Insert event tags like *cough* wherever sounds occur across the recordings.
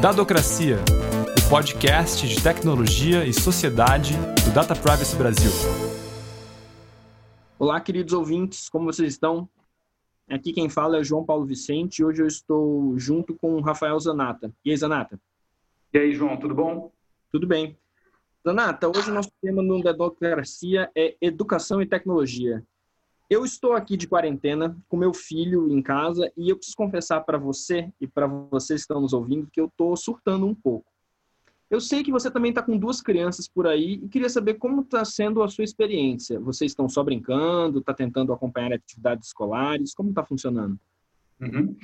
Dadocracia, o podcast de tecnologia e sociedade do Data Privacy Brasil. Olá, queridos ouvintes, como vocês estão? Aqui quem fala é João Paulo Vicente e hoje eu estou junto com o Rafael Zanata. E aí, Zanata? E aí, João, tudo bom? Tudo bem. Zanata, hoje o nosso tema no Dadocracia é educação e tecnologia. Eu estou aqui de quarentena com meu filho em casa e eu preciso confessar para você e para vocês que estão nos ouvindo que eu estou surtando um pouco. Eu sei que você também está com duas crianças por aí e queria saber como está sendo a sua experiência. Vocês estão só brincando, está tentando acompanhar atividades escolares? Como está funcionando? Uhum.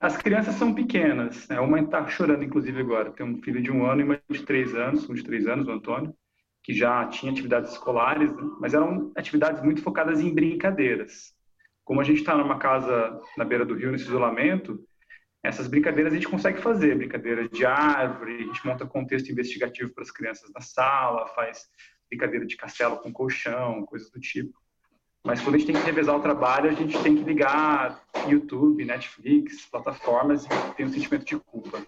As crianças são pequenas. Né? Uma está chorando, inclusive, agora. Tem um filho de um ano e uma de três anos, de três anos, o Antônio que já tinha atividades escolares, né? mas eram atividades muito focadas em brincadeiras. Como a gente está numa casa na beira do rio, nesse isolamento, essas brincadeiras a gente consegue fazer, brincadeiras de árvore, a gente monta contexto investigativo para as crianças na sala, faz brincadeira de castelo com colchão, coisas do tipo. Mas quando a gente tem que revezar o trabalho, a gente tem que ligar YouTube, Netflix, plataformas e tem um sentimento de culpa.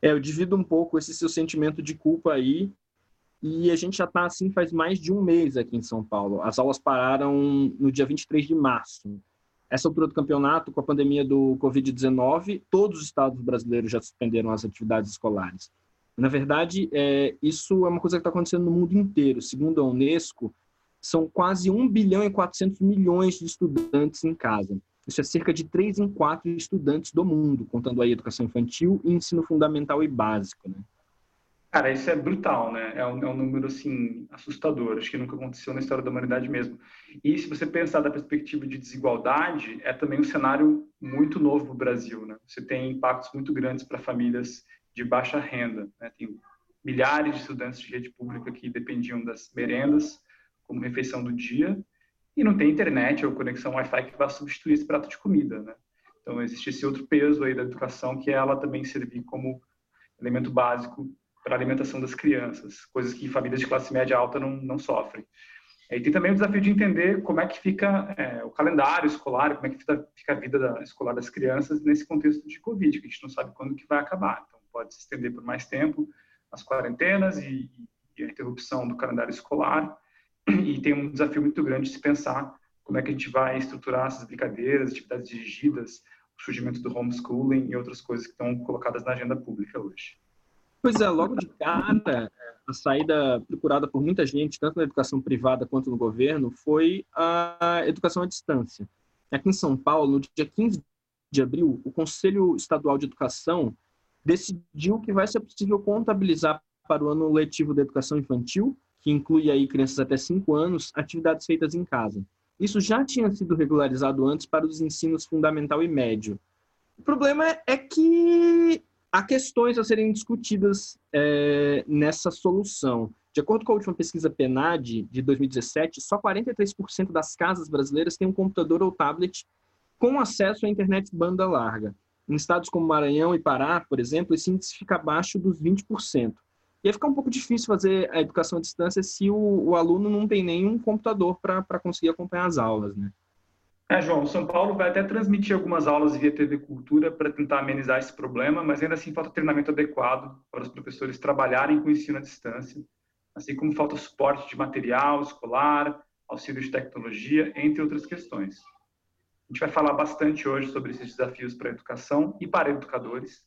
É, eu divido um pouco esse seu sentimento de culpa aí e a gente já está assim faz mais de um mês aqui em São Paulo. As aulas pararam no dia 23 de março. Essa altura do campeonato, com a pandemia do Covid-19, todos os estados brasileiros já suspenderam as atividades escolares. Na verdade, é, isso é uma coisa que está acontecendo no mundo inteiro. Segundo a Unesco, são quase 1 bilhão e 400 milhões de estudantes em casa. Isso é cerca de 3 em 4 estudantes do mundo, contando aí educação infantil e ensino fundamental e básico. Né? Cara, isso é brutal, né? É um, é um, número, assim, assustador. Acho que nunca aconteceu na história da humanidade mesmo. E se você pensar da perspectiva de desigualdade, é também um cenário muito novo para o Brasil, né? Você tem impactos muito grandes para famílias de baixa renda, né? Tem milhares de estudantes de rede pública que dependiam das merendas como refeição do dia e não tem internet ou conexão Wi-Fi que vá substituir esse prato de comida, né? Então, existe esse outro peso aí da educação, que é ela também servir como elemento básico para a alimentação das crianças, coisas que famílias de classe média alta não, não sofrem. E tem também o desafio de entender como é que fica é, o calendário escolar, como é que fica a vida da, escolar das crianças nesse contexto de Covid, que a gente não sabe quando que vai acabar. Então, pode se estender por mais tempo as quarentenas e, e a interrupção do calendário escolar. E tem um desafio muito grande de se pensar como é que a gente vai estruturar essas brincadeiras, atividades dirigidas, o surgimento do homeschooling e outras coisas que estão colocadas na agenda pública hoje. Pois é, logo de cara, a saída procurada por muita gente, tanto na educação privada quanto no governo, foi a educação à distância. Aqui em São Paulo, no dia 15 de abril, o Conselho Estadual de Educação decidiu que vai ser possível contabilizar para o ano letivo da educação infantil, que inclui aí crianças até 5 anos, atividades feitas em casa. Isso já tinha sido regularizado antes para os ensinos fundamental e médio. O problema é que há questões a serem discutidas é, nessa solução. De acordo com a última pesquisa PNAD de 2017, só 43% das casas brasileiras têm um computador ou tablet com acesso à internet banda larga. Em estados como Maranhão e Pará, por exemplo, esse índice fica abaixo dos 20%. E aí fica um pouco difícil fazer a educação à distância se o, o aluno não tem nenhum computador para conseguir acompanhar as aulas, né? É, João, São Paulo vai até transmitir algumas aulas via TV Cultura para tentar amenizar esse problema, mas ainda assim falta treinamento adequado para os professores trabalharem com o ensino à distância, assim como falta suporte de material escolar, auxílio de tecnologia, entre outras questões. A gente vai falar bastante hoje sobre esses desafios para a educação e para educadores,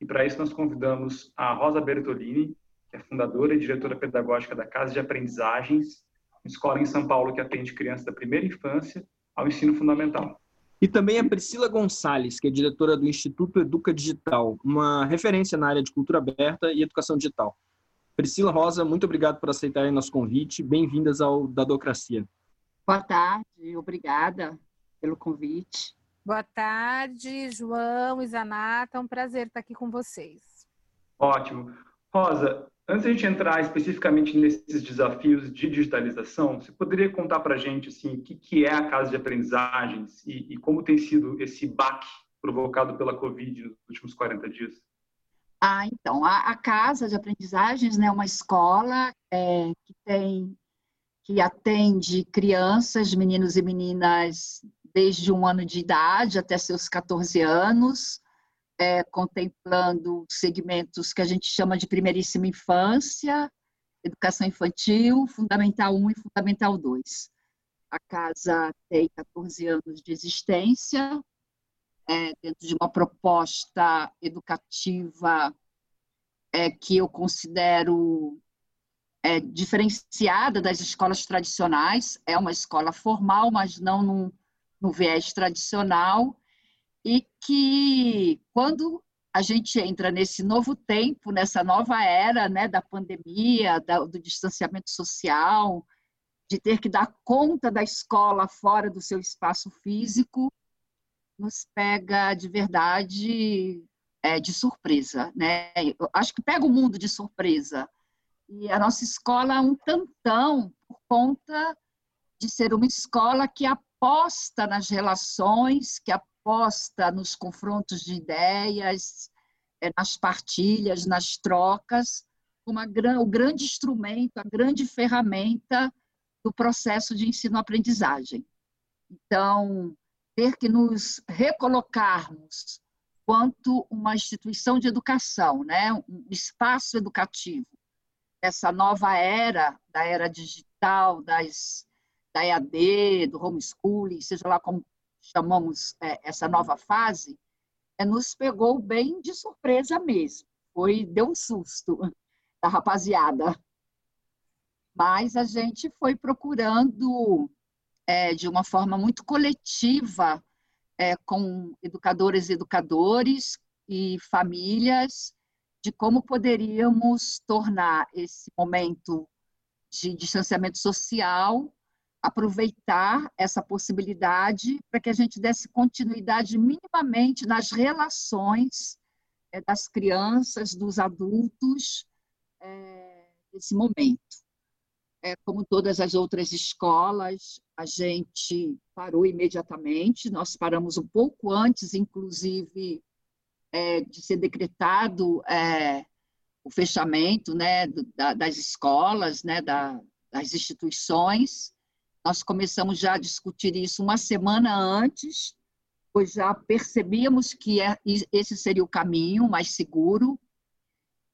e para isso nós convidamos a Rosa Bertolini, que é fundadora e diretora pedagógica da Casa de Aprendizagens, uma escola em São Paulo que atende crianças da primeira infância ao ensino fundamental. E também a Priscila Gonçalves, que é diretora do Instituto Educa Digital, uma referência na área de cultura aberta e educação digital. Priscila Rosa, muito obrigado por aceitarem nosso convite. Bem-vindas ao Dadocracia. Boa tarde, obrigada pelo convite. Boa tarde, João e Zanata. É um prazer estar aqui com vocês. Ótimo. Rosa, Antes de a gente entrar especificamente nesses desafios de digitalização, você poderia contar para a gente assim, o que, que é a casa de aprendizagens e, e como tem sido esse baque provocado pela Covid nos últimos 40 dias? Ah, então, a, a Casa de Aprendizagens né, é uma escola é, que tem que atende crianças, meninos e meninas desde um ano de idade até seus 14 anos, é, contemplando segmentos que a gente chama de primeiríssima infância, educação infantil, fundamental 1 e fundamental 2. A casa tem 14 anos de existência, é, dentro de uma proposta educativa é, que eu considero é, diferenciada das escolas tradicionais. É uma escola formal, mas não no, no viés tradicional, e que, quando a gente entra nesse novo tempo, nessa nova era né, da pandemia, da, do distanciamento social, de ter que dar conta da escola fora do seu espaço físico, nos pega de verdade é, de surpresa. Né? Eu acho que pega o mundo de surpresa. E a nossa escola é um tantão por conta de ser uma escola que aposta nas relações, que aposta nos confrontos de ideias, é, nas partilhas, nas trocas, uma, o grande instrumento, a grande ferramenta do processo de ensino-aprendizagem. Então, ter que nos recolocarmos quanto uma instituição de educação, né? um espaço educativo, essa nova era, da era digital, das, da EAD, do homeschooling, seja lá como chamamos é, essa nova fase, é, nos pegou bem de surpresa mesmo. Foi, deu um susto *laughs* da rapaziada. Mas a gente foi procurando, é, de uma forma muito coletiva, é, com educadores e educadores e famílias, de como poderíamos tornar esse momento de distanciamento social aproveitar essa possibilidade para que a gente desse continuidade minimamente nas relações é, das crianças, dos adultos, é, nesse momento. É, como todas as outras escolas, a gente parou imediatamente, nós paramos um pouco antes, inclusive, é, de ser decretado o fechamento né, da, das escolas, né, da, das instituições, nós começamos já a discutir isso uma semana antes, pois já percebíamos que é, esse seria o caminho mais seguro.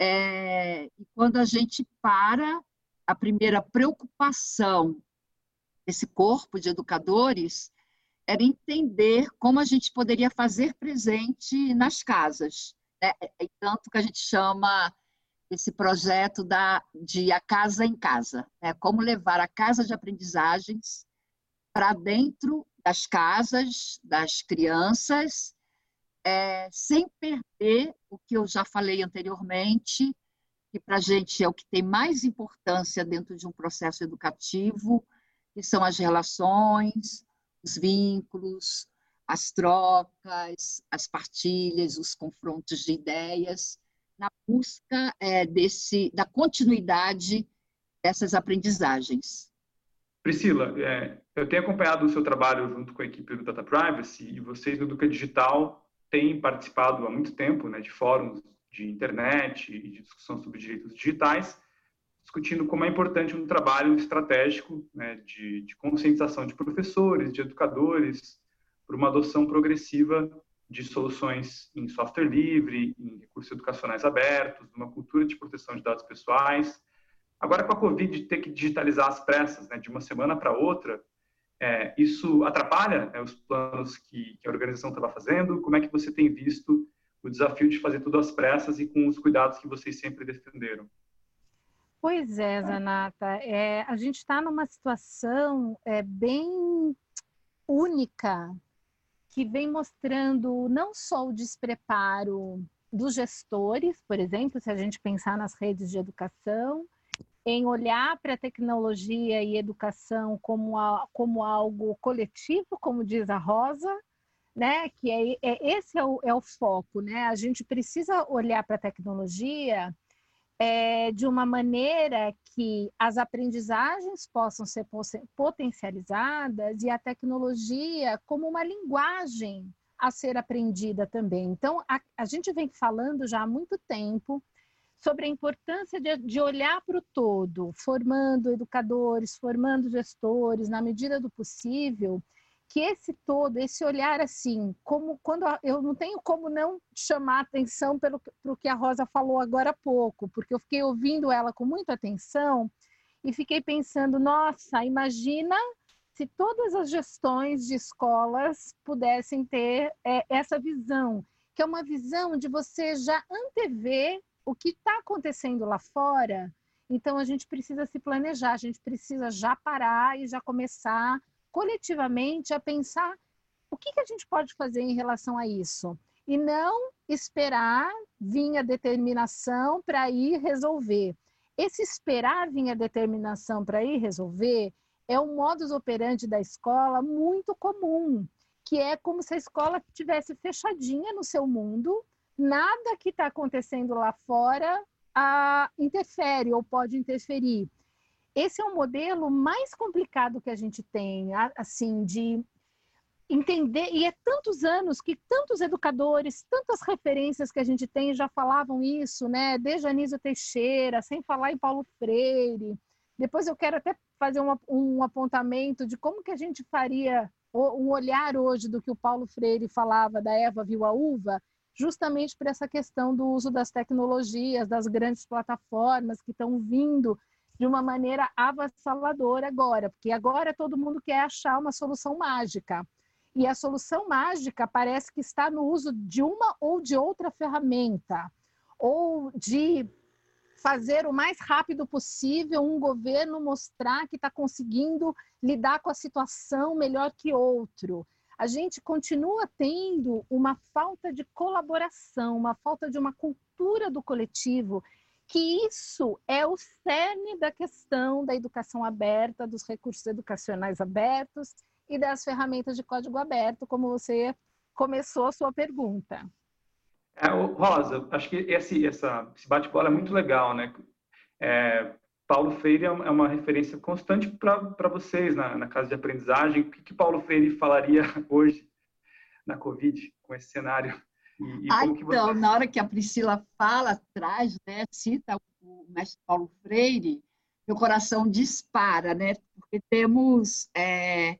É, e quando a gente para, a primeira preocupação desse corpo de educadores era entender como a gente poderia fazer presente nas casas. Né? E tanto que a gente chama esse projeto da, de A Casa em Casa. Né? Como levar a casa de aprendizagens para dentro das casas, das crianças, é, sem perder o que eu já falei anteriormente, que para a gente é o que tem mais importância dentro de um processo educativo, que são as relações, os vínculos, as trocas, as partilhas, os confrontos de ideias, busca é, desse, da continuidade dessas aprendizagens. Priscila, é, eu tenho acompanhado o seu trabalho junto com a equipe do Data Privacy e vocês do Educa Digital têm participado há muito tempo né, de fóruns de internet e de discussão sobre direitos digitais, discutindo como é importante um trabalho estratégico né, de, de conscientização de professores, de educadores, por uma adoção progressiva de soluções em software livre, em recursos educacionais abertos, uma cultura de proteção de dados pessoais. Agora, com a Covid, ter que digitalizar as pressas né, de uma semana para outra, é, isso atrapalha né, os planos que, que a organização estava fazendo? Como é que você tem visto o desafio de fazer tudo às pressas e com os cuidados que vocês sempre defenderam? Pois é, Zanata. É, a gente está numa situação é, bem única que vem mostrando não só o despreparo dos gestores, por exemplo, se a gente pensar nas redes de educação, em olhar para a tecnologia e educação como, a, como algo coletivo, como diz a Rosa, né? Que é, é esse é o, é o foco, né? A gente precisa olhar para a tecnologia é, de uma maneira que as aprendizagens possam ser potencializadas e a tecnologia como uma linguagem a ser aprendida também. Então, a, a gente vem falando já há muito tempo sobre a importância de, de olhar para o todo, formando educadores, formando gestores, na medida do possível, que esse todo, esse olhar assim, como quando eu não tenho como não chamar atenção pelo que a Rosa falou agora há pouco, porque eu fiquei ouvindo ela com muita atenção e fiquei pensando, nossa, imagina se todas as gestões de escolas pudessem ter é, essa visão, que é uma visão de você já antever o que está acontecendo lá fora. Então a gente precisa se planejar, a gente precisa já parar e já começar coletivamente a pensar o que, que a gente pode fazer em relação a isso. E não esperar vir a determinação para ir resolver. Esse esperar vir a determinação para ir resolver é um modus operandi da escola muito comum, que é como se a escola tivesse fechadinha no seu mundo, nada que está acontecendo lá fora a, interfere ou pode interferir esse é um modelo mais complicado que a gente tem, assim, de entender, e é tantos anos que tantos educadores, tantas referências que a gente tem já falavam isso, né? Desde Anísio Teixeira, sem falar em Paulo Freire. Depois eu quero até fazer um, um apontamento de como que a gente faria um olhar hoje do que o Paulo Freire falava da Eva viu a uva, justamente para essa questão do uso das tecnologias, das grandes plataformas que estão vindo de uma maneira avassaladora agora, porque agora todo mundo quer achar uma solução mágica. E a solução mágica parece que está no uso de uma ou de outra ferramenta, ou de fazer o mais rápido possível um governo mostrar que está conseguindo lidar com a situação melhor que outro. A gente continua tendo uma falta de colaboração, uma falta de uma cultura do coletivo que isso é o cerne da questão da educação aberta, dos recursos educacionais abertos e das ferramentas de código aberto, como você começou a sua pergunta. É, Rosa, acho que esse, essa, esse bate-bola é muito legal, né? É, Paulo Freire é, é uma referência constante para vocês na, na, casa de aprendizagem. O que, que Paulo Freire falaria *laughs* hoje na Covid, com esse cenário e, e ah, então, você... na hora que a Priscila fala atrás, né, cita o mestre Paulo Freire, meu coração dispara, né? Porque temos, é,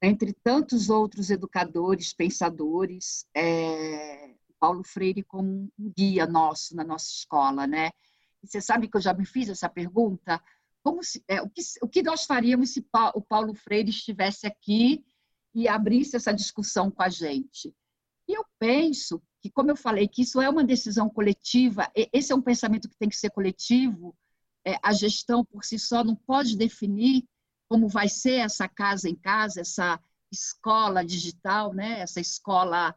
entre tantos outros educadores, pensadores, é, Paulo Freire como um guia nosso na nossa escola, né? E você sabe que eu já me fiz essa pergunta? Como se, é, o, que, o que nós faríamos se o Paulo Freire estivesse aqui e abrisse essa discussão com a gente? E eu penso que, como eu falei, que isso é uma decisão coletiva, esse é um pensamento que tem que ser coletivo, é, a gestão por si só não pode definir como vai ser essa casa em casa, essa escola digital, né? essa escola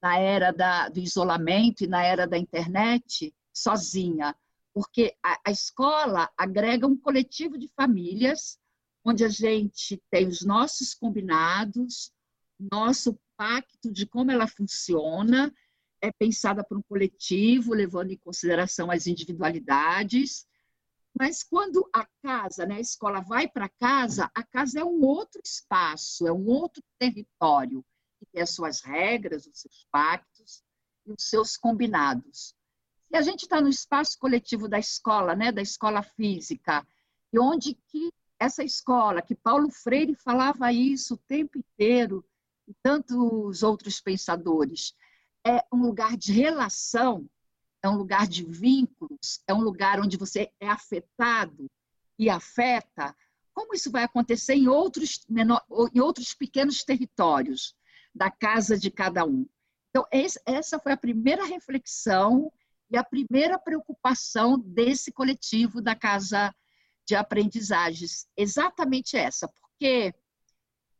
na era da, do isolamento e na era da internet, sozinha. Porque a, a escola agrega um coletivo de famílias, onde a gente tem os nossos combinados, nosso pacto de como ela funciona, é pensada para um coletivo, levando em consideração as individualidades. Mas quando a casa, né, a escola vai para casa, a casa é um outro espaço, é um outro território, que tem as suas regras, os seus pactos e os seus combinados. E a gente está no espaço coletivo da escola, né, da escola física, e onde que essa escola, que Paulo Freire falava isso o tempo inteiro, e tantos outros pensadores. É um lugar de relação, é um lugar de vínculos, é um lugar onde você é afetado e afeta. Como isso vai acontecer em outros, menor, em outros pequenos territórios da casa de cada um? Então, essa foi a primeira reflexão e a primeira preocupação desse coletivo da Casa de Aprendizagens. Exatamente essa, porque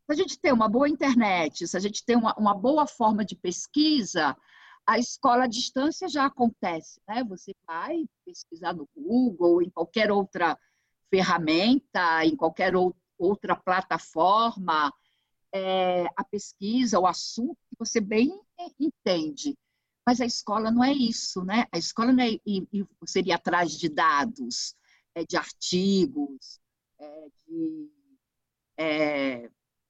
se a gente tem uma boa internet, se a gente tem uma, uma boa forma de pesquisa, a escola à distância já acontece, né? Você vai pesquisar no Google, em qualquer outra ferramenta, em qualquer outra plataforma, é, a pesquisa, o assunto que você bem entende. Mas a escola não é isso, né? A escola não é seria atrás de dados, é, de artigos, é, de é,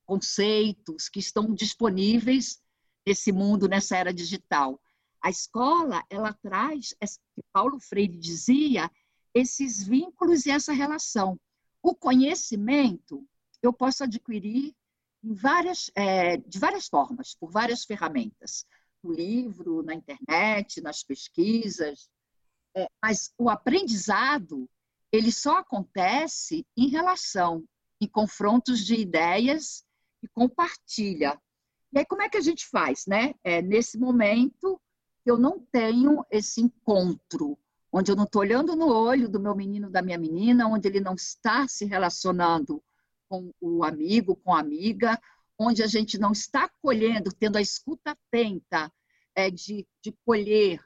conceitos que estão disponíveis nesse mundo, nessa era digital. A escola, ela traz, que Paulo Freire dizia, esses vínculos e essa relação. O conhecimento eu posso adquirir várias, é, de várias formas, por várias ferramentas, no livro, na internet, nas pesquisas. É, mas o aprendizado ele só acontece em relação, em confrontos de ideias e compartilha. E aí como é que a gente faz, né? É, nesse momento eu não tenho esse encontro, onde eu não estou olhando no olho do meu menino, da minha menina, onde ele não está se relacionando com o amigo, com a amiga, onde a gente não está colhendo, tendo a escuta atenta é, de, de colher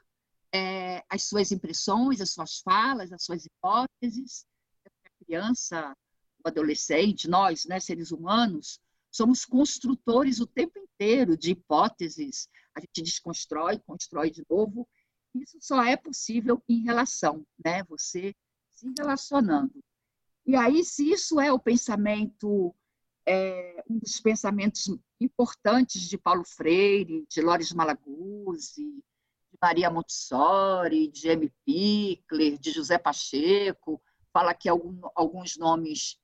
é, as suas impressões, as suas falas, as suas hipóteses. A criança, o adolescente, nós, né, seres humanos, somos construtores o tempo inteiro de hipóteses. A gente desconstrói, constrói de novo. Isso só é possível em relação, né? Você se relacionando. E aí, se isso é o pensamento, é, um dos pensamentos importantes de Paulo Freire, de Lores Malaguzzi, de Maria Montessori, de M. Pickler, de José Pacheco, fala aqui algum, alguns nomes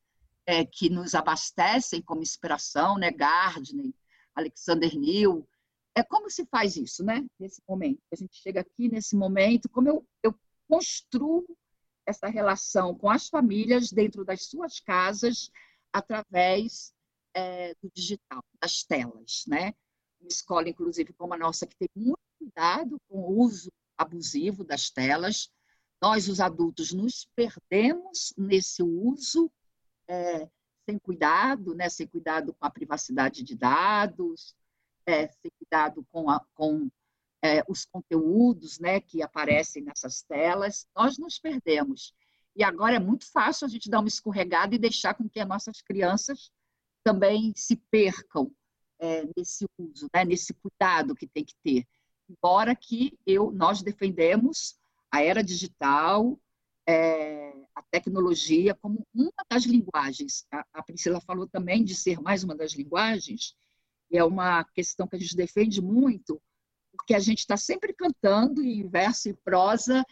é, que nos abastecem como inspiração, né? Gardner, Alexander Neal. É como se faz isso, né? Nesse momento. A gente chega aqui nesse momento, como eu, eu construo essa relação com as famílias dentro das suas casas através é, do digital, das telas, né? Uma escola, inclusive, como a nossa, que tem muito cuidado com o uso abusivo das telas. Nós, os adultos, nos perdemos nesse uso é, sem cuidado, né? sem cuidado com a privacidade de dados, é, sem cuidado com, a, com é, os conteúdos né, que aparecem nessas telas, nós nos perdemos. E agora é muito fácil a gente dar uma escorregada e deixar com que as nossas crianças também se percam é, nesse uso, né, nesse cuidado que tem que ter. Embora que eu, nós defendemos a era digital, é, a tecnologia como uma das linguagens. A, a Priscila falou também de ser mais uma das linguagens, e é uma questão que a gente defende muito, porque a gente está sempre cantando em verso e prosa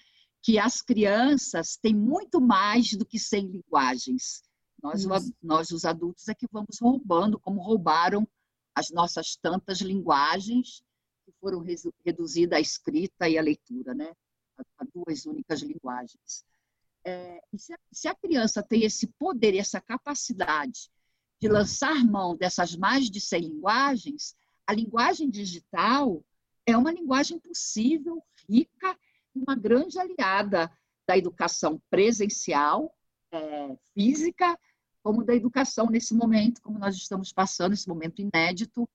que as crianças têm muito mais do que 100 linguagens. Nós, nós, os adultos, é que vamos roubando, como roubaram as nossas tantas linguagens que foram reduzidas à escrita e à leitura, né? a, duas únicas linguagens. É, se, a, se a criança tem esse poder essa capacidade de lançar mão dessas mais de 100 linguagens, a linguagem digital é uma linguagem possível, rica uma grande aliada da educação presencial, é, física, como da educação nesse momento, como nós estamos passando, esse momento inédito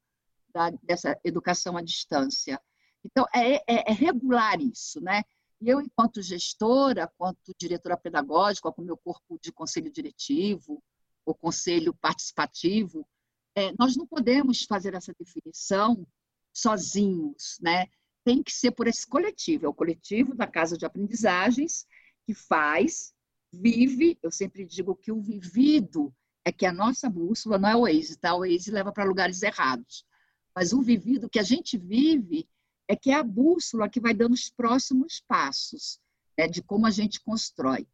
da, dessa educação à distância. Então, é, é, é, regular isso, né? E eu, enquanto gestora, quanto diretora pedagógica, com o meu corpo de conselho diretivo, ou conselho participativo, é, nós não podemos fazer essa definição sozinhos, né? Tem que ser por esse coletivo, é o coletivo da casa de aprendizagens que faz, vive, eu sempre digo que o vivido é que a nossa bússola não é o Waze, tá? O Waze leva para lugares errados. Mas o vivido que a gente vive é que é a bússola que vai dando os próximos passos né, de como a gente constrói.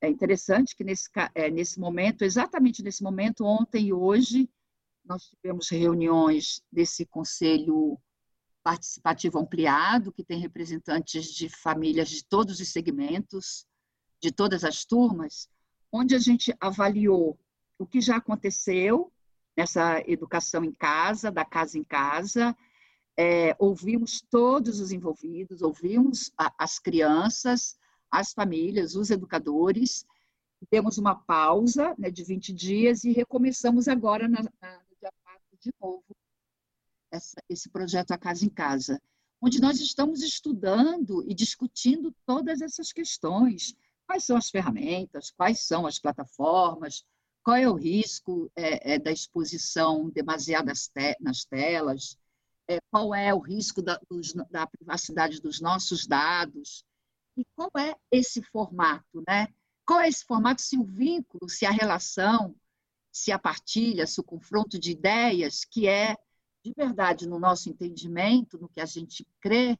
É interessante que nesse, é, nesse momento, exatamente nesse momento, ontem e hoje, nós tivemos reuniões desse conselho participativo ampliado, que tem representantes de famílias de todos os segmentos, de todas as turmas, onde a gente avaliou o que já aconteceu nessa educação em casa, da casa em casa, é, ouvimos todos os envolvidos, ouvimos a, as crianças, as famílias, os educadores, demos uma pausa né, de 20 dias e recomeçamos agora na, na dia 4 de novo essa, esse projeto A Casa em Casa, onde nós estamos estudando e discutindo todas essas questões. Quais são as ferramentas, quais são as plataformas, qual é o risco é, é, da exposição demasiada te nas telas, é, qual é o risco da, dos, da privacidade dos nossos dados, e qual é esse formato, né? Qual é esse formato se o vínculo, se a relação, se a partilha, se o confronto de ideias, que é de verdade, no nosso entendimento, no que a gente crê,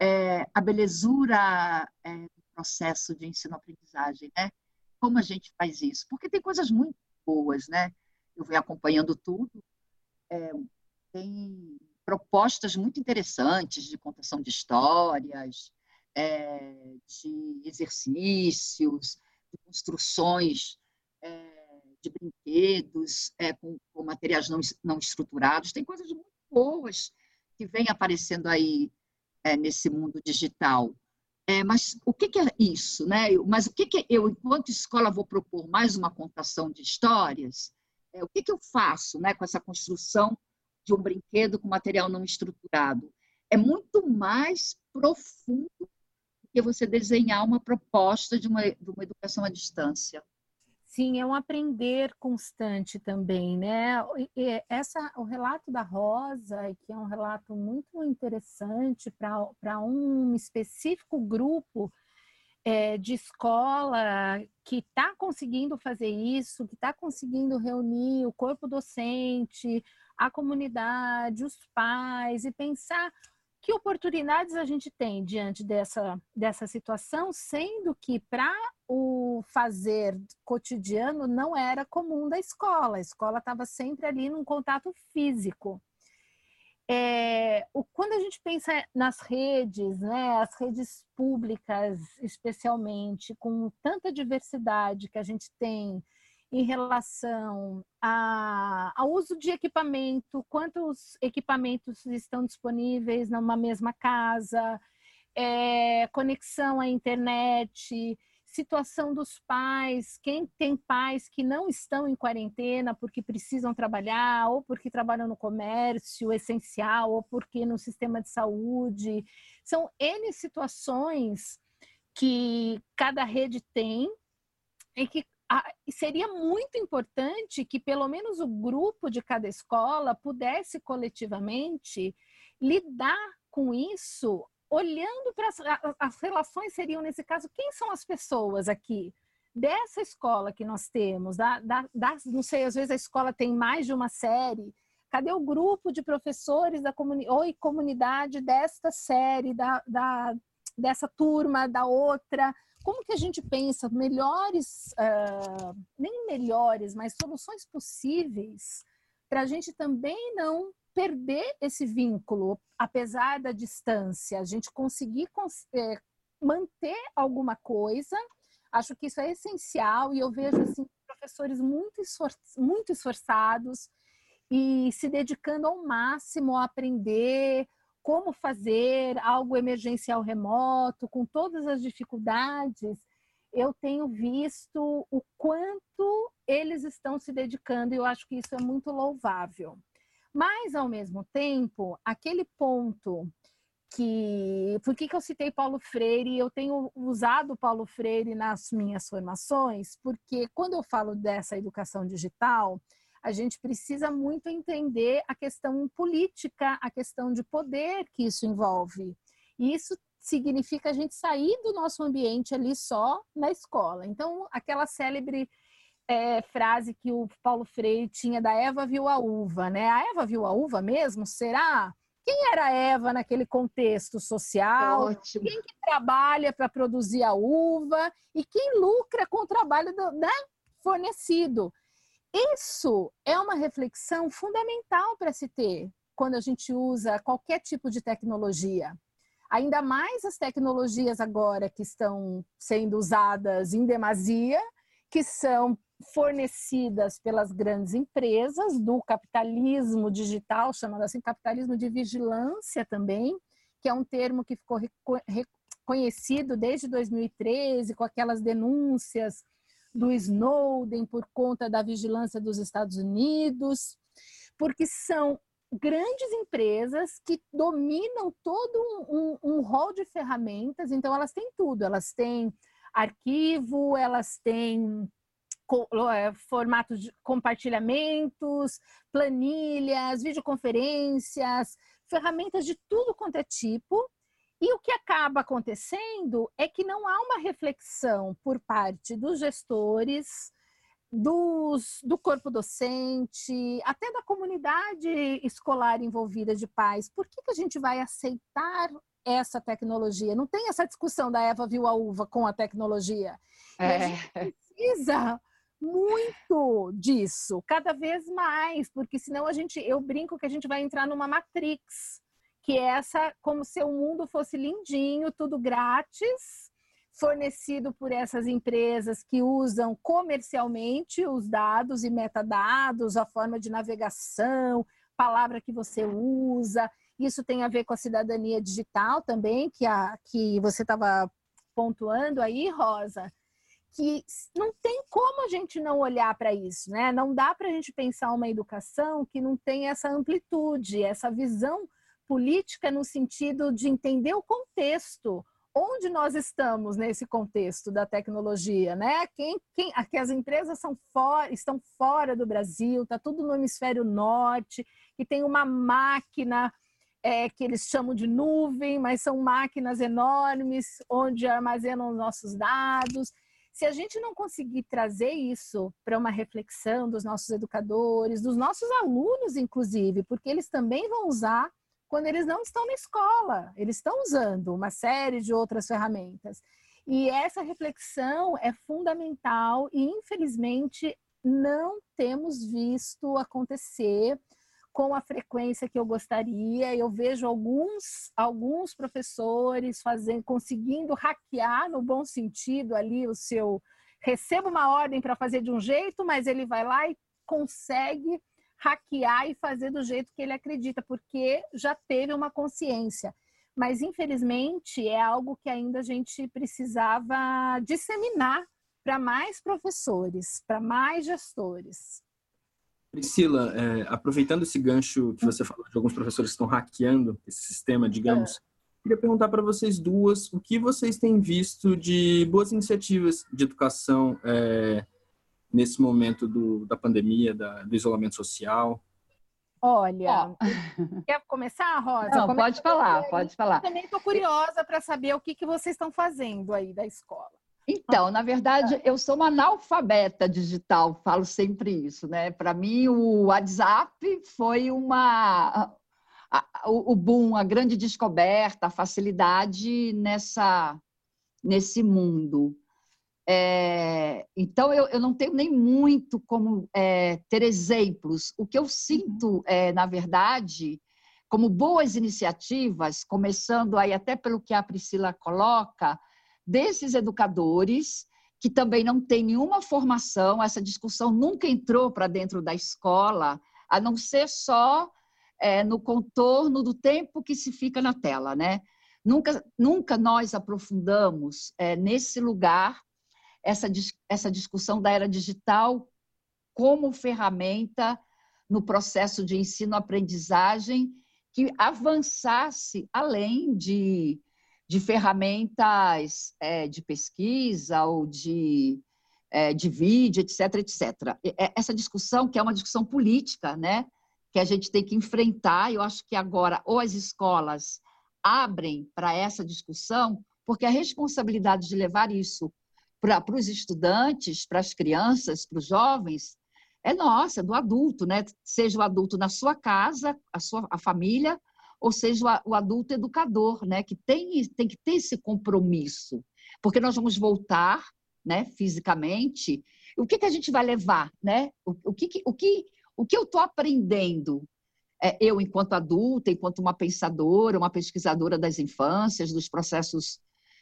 é, a belezura é, do processo de ensino-aprendizagem, né? Como a gente faz isso? Porque tem coisas muito boas, né? Eu venho acompanhando tudo, é, tem propostas muito interessantes de contação de histórias, é, de exercícios, de construções é, de brinquedos é, com, com, materiais não, não estruturados. Tem coisas muito boas que vêm aparecendo aí é, nesse mundo digital. É, mas o que, que, é isso? Né? Mas o que, que eu, enquanto escola, vou propor mais uma contação de histórias? É, o que, que eu faço né, com essa construção de um brinquedo com material não estruturado? É muito mais profundo do que você desenhar uma proposta de uma, de uma educação à distância. Sim, é um aprender constante também, né? Essa, o relato da Rosa, que é um relato muito interessante para um específico grupo é, de escola que está conseguindo fazer isso, que está conseguindo reunir o corpo docente, a comunidade, os pais e pensar que oportunidades a gente tem diante dessa, dessa situação, sendo que para o fazer cotidiano não era comum da escola, a escola estava sempre ali num contato físico. É, o, quando a gente pensa nas redes, né, as redes públicas especialmente, com tanta diversidade que a gente tem, em relação a, ao uso de equipamento, quantos equipamentos estão disponíveis numa mesma casa, é, conexão à internet, situação dos pais, quem tem pais que não estão em quarentena porque precisam trabalhar, ou porque trabalham no comércio essencial, ou porque no sistema de saúde. São N situações que cada rede tem e que seria muito importante que pelo menos o grupo de cada escola pudesse coletivamente lidar com isso, olhando para as, as relações seriam nesse caso quem são as pessoas aqui dessa escola que nós temos, da, da, não sei, às vezes a escola tem mais de uma série. Cadê o grupo de professores da comuni ou comunidade desta série, da, da, dessa turma, da outra? Como que a gente pensa melhores, uh, nem melhores, mas soluções possíveis para a gente também não perder esse vínculo, apesar da distância, a gente conseguir é, manter alguma coisa. Acho que isso é essencial e eu vejo assim professores muito, esfor muito esforçados e se dedicando ao máximo a aprender, como fazer algo emergencial remoto, com todas as dificuldades, eu tenho visto o quanto eles estão se dedicando e eu acho que isso é muito louvável. Mas, ao mesmo tempo, aquele ponto que. Por que, que eu citei Paulo Freire? Eu tenho usado Paulo Freire nas minhas formações, porque quando eu falo dessa educação digital, a gente precisa muito entender a questão política, a questão de poder que isso envolve. E isso significa a gente sair do nosso ambiente ali só na escola. Então, aquela célebre é, frase que o Paulo Freire tinha da Eva viu a uva, né? A Eva viu a uva mesmo? Será? Quem era a Eva naquele contexto social? Ótimo. Quem que trabalha para produzir a uva e quem lucra com o trabalho do, né, fornecido? Isso é uma reflexão fundamental para se ter quando a gente usa qualquer tipo de tecnologia. Ainda mais as tecnologias agora que estão sendo usadas em demasia, que são fornecidas pelas grandes empresas do capitalismo digital, chamado assim capitalismo de vigilância também, que é um termo que ficou reconhecido desde 2013 com aquelas denúncias do Snowden por conta da vigilância dos Estados Unidos, porque são grandes empresas que dominam todo um, um, um rol de ferramentas, então elas têm tudo, elas têm arquivo, elas têm é, formatos de compartilhamentos, planilhas, videoconferências, ferramentas de tudo quanto é tipo, e o que acaba acontecendo é que não há uma reflexão por parte dos gestores, dos, do corpo docente, até da comunidade escolar envolvida de pais. Por que, que a gente vai aceitar essa tecnologia? Não tem essa discussão da Eva viu a uva com a tecnologia. É. a gente precisa muito disso, cada vez mais, porque senão a gente, eu brinco que a gente vai entrar numa matrix, que é essa como se o mundo fosse lindinho, tudo grátis, fornecido por essas empresas que usam comercialmente os dados e metadados, a forma de navegação, palavra que você usa. Isso tem a ver com a cidadania digital também, que, a, que você estava pontuando aí, Rosa, que não tem como a gente não olhar para isso, né? Não dá para a gente pensar uma educação que não tem essa amplitude, essa visão política no sentido de entender o contexto, onde nós estamos nesse contexto da tecnologia, né? Quem, quem, aqui as empresas são for, estão fora do Brasil, está tudo no hemisfério norte, e tem uma máquina é, que eles chamam de nuvem, mas são máquinas enormes onde armazenam os nossos dados. Se a gente não conseguir trazer isso para uma reflexão dos nossos educadores, dos nossos alunos, inclusive, porque eles também vão usar quando eles não estão na escola, eles estão usando uma série de outras ferramentas. E essa reflexão é fundamental e, infelizmente, não temos visto acontecer com a frequência que eu gostaria. Eu vejo alguns, alguns professores fazendo, conseguindo hackear no bom sentido ali o seu. Receba uma ordem para fazer de um jeito, mas ele vai lá e consegue hackear e fazer do jeito que ele acredita, porque já teve uma consciência. Mas, infelizmente, é algo que ainda a gente precisava disseminar para mais professores, para mais gestores. Priscila, é, aproveitando esse gancho que você falou de alguns professores que estão hackeando esse sistema, digamos, é. queria perguntar para vocês duas o que vocês têm visto de boas iniciativas de educação é, nesse momento do, da pandemia, da, do isolamento social? Olha, quer começar, Rosa? Não, pode falar, pode falar. Eu também estou curiosa para saber o que, que vocês estão fazendo aí da escola. Então, na verdade, eu sou uma analfabeta digital, falo sempre isso, né? Para mim, o WhatsApp foi uma o boom, a grande descoberta, a facilidade nessa nesse mundo. É, então, eu, eu, não tenho nem muito como é, ter exemplos. O que eu sinto, é, na verdade, como boas iniciativas, começando aí até pelo que a Priscila coloca, desses educadores que também não têm nenhuma formação, essa discussão nunca entrou para dentro da escola, a não ser só é, no contorno do tempo que se fica na tela, né? Nunca, nunca nós aprofundamos é, nesse lugar essa, essa discussão da era digital como ferramenta no processo de ensino-aprendizagem que avançasse além de, de ferramentas é, de pesquisa ou de, é, de vídeo, etc, etc. Essa discussão, que é uma discussão política, né, que a gente tem que enfrentar, eu acho que agora ou as escolas abrem para essa discussão, porque a responsabilidade de levar isso para os estudantes, para as crianças, para os jovens, é nossa, do adulto, né? Seja o adulto na sua casa, a sua a família, ou seja o, adulto educador, né? Que tem, tem que ter esse compromisso, porque nós vamos voltar, né? Fisicamente. O que, que a gente vai levar, né? O, o que, o que o que eu estou aprendendo é, eu enquanto adulta, enquanto uma pensadora, uma pesquisadora das infâncias, dos processos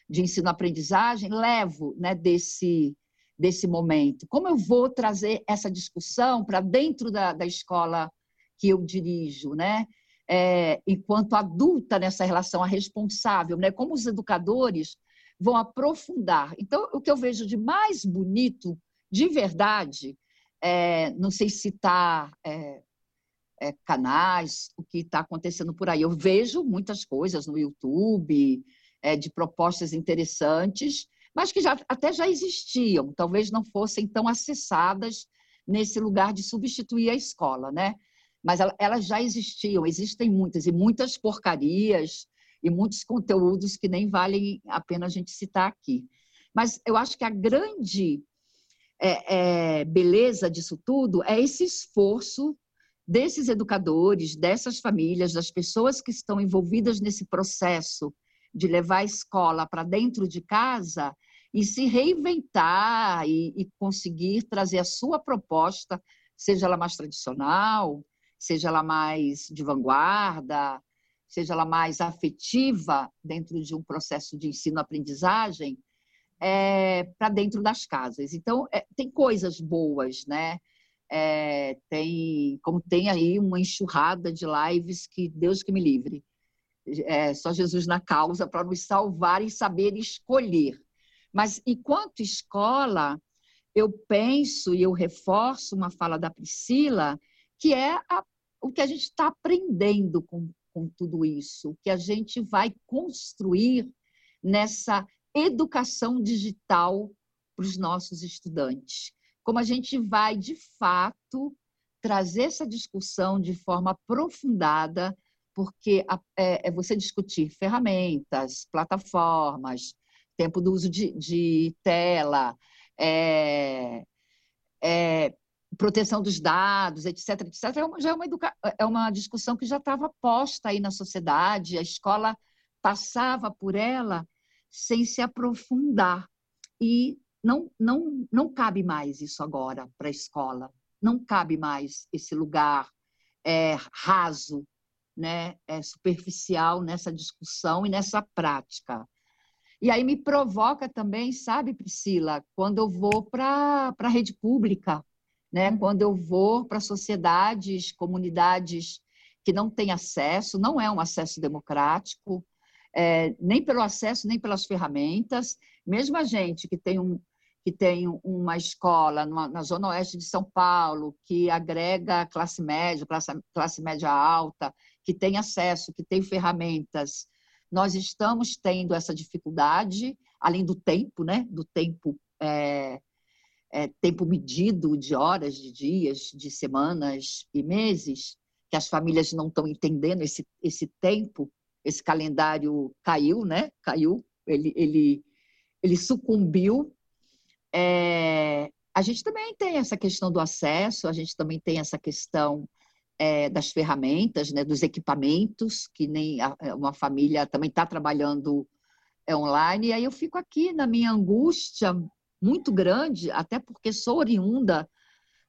de ensino-aprendizagem levo né, desse, desse momento? Como eu vou trazer essa discussão para dentro da, da escola que eu dirijo, né? É, enquanto adulta nessa relação a responsável, né? Como os educadores vão aprofundar. Então, o que eu vejo de mais bonito, de verdade, é, não sei citar é, é, canais, o que está acontecendo por aí. Eu vejo muitas coisas no YouTube, é, de propostas interessantes, mas que já, até já existiam, talvez não fossem tão acessadas nesse lugar de substituir a escola, né? Mas elas já existiam, existem muitas, e muitas porcarias, e muitos conteúdos que nem valem a pena a gente citar aqui. Mas eu acho que a grande é, é, beleza disso tudo é esse esforço desses educadores, dessas famílias, das pessoas que estão envolvidas nesse processo de levar a escola para dentro de casa e se reinventar e, e conseguir trazer a sua proposta, seja ela mais tradicional, seja ela mais de vanguarda, seja ela mais afetiva dentro de um processo de ensino-aprendizagem, é, para dentro das casas. Então, é, tem coisas boas, né? É, tem, como tem aí uma enxurrada de lives que Deus que me livre. É, só Jesus na causa para nos salvar e saber escolher. Mas, enquanto escola, eu penso e eu reforço uma fala da Priscila, que é a, o que a gente está aprendendo com, com tudo isso, o que a gente vai construir nessa educação digital para os nossos estudantes. Como a gente vai, de fato, trazer essa discussão de forma aprofundada, porque é, é você discutir ferramentas, plataformas, tempo do uso de, de tela, é, é, proteção dos dados, etc, etc, é uma, já é uma, educa... é uma discussão que já estava posta aí na sociedade, a escola passava por ela sem se aprofundar. E não, não, não cabe mais isso agora para a escola. Não cabe mais esse lugar é, raso, né, é, superficial nessa discussão e nessa prática. E aí me provoca também, sabe, Priscila, quando eu vou para a rede pública, né? Uhum. quando eu vou para sociedades, comunidades que não têm acesso, não é um acesso democrático, é, nem pelo acesso, nem pelas ferramentas. Mesmo a gente que tem, um, que tem uma escola numa, na zona oeste de São Paulo, que agrega classe média, classe, classe média alta, que tem acesso, que tem ferramentas, nós estamos tendo essa dificuldade, além do tempo, né? do tempo, é, é, tempo medido de horas, de dias, de semanas e meses, que as famílias não estão entendendo esse, esse tempo esse calendário caiu, né? Caiu, ele, ele, ele sucumbiu. É, a gente também tem essa questão do acesso, a gente também tem essa questão é, das ferramentas, né, dos equipamentos, que nem a, é, uma família também está trabalhando é, online. E aí eu fico aqui na minha angústia muito grande, até porque sou oriunda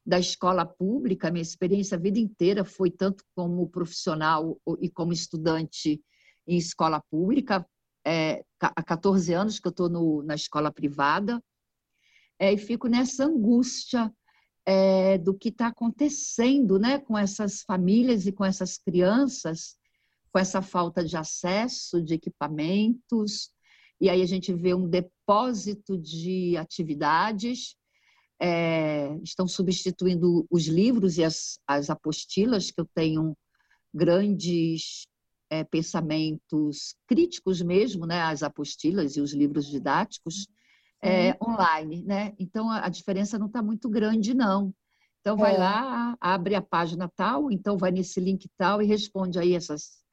da escola pública, minha experiência a vida inteira foi tanto como profissional e como estudante em escola pública, é, há 14 anos que eu estou na escola privada, é, e fico nessa angústia é, do que está acontecendo né, com essas famílias e com essas crianças, com essa falta de acesso de equipamentos, e aí a gente vê um depósito de atividades, é, estão substituindo os livros e as, as apostilas, que eu tenho grandes é, pensamentos críticos mesmo, né, as apostilas e os livros didáticos, é, online, né? Então a, a diferença não está muito grande, não. Então vai é. lá, abre a página tal, então vai nesse link tal e responde aí essas,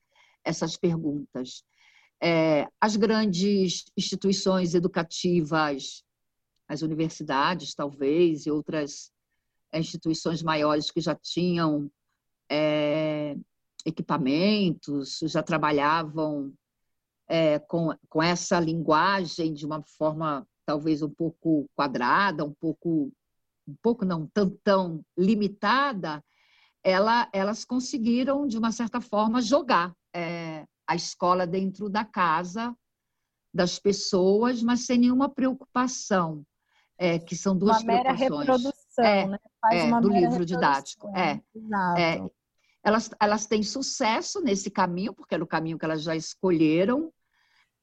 essas perguntas. É, as grandes instituições educativas, as universidades, talvez, e outras é, instituições maiores que já tinham é, equipamentos, já trabalhavam é, com, com essa linguagem de uma forma talvez um pouco quadrada, um pouco, um pouco não tão, tão limitada, ela, elas conseguiram, de uma certa forma, jogar é, a escola dentro da casa das pessoas, mas sem nenhuma preocupação, é, que são duas uma mera preocupações. reprodução, é, né? Faz é, do livro didático. É, é, elas, elas têm sucesso nesse caminho, porque era o caminho que elas já escolheram.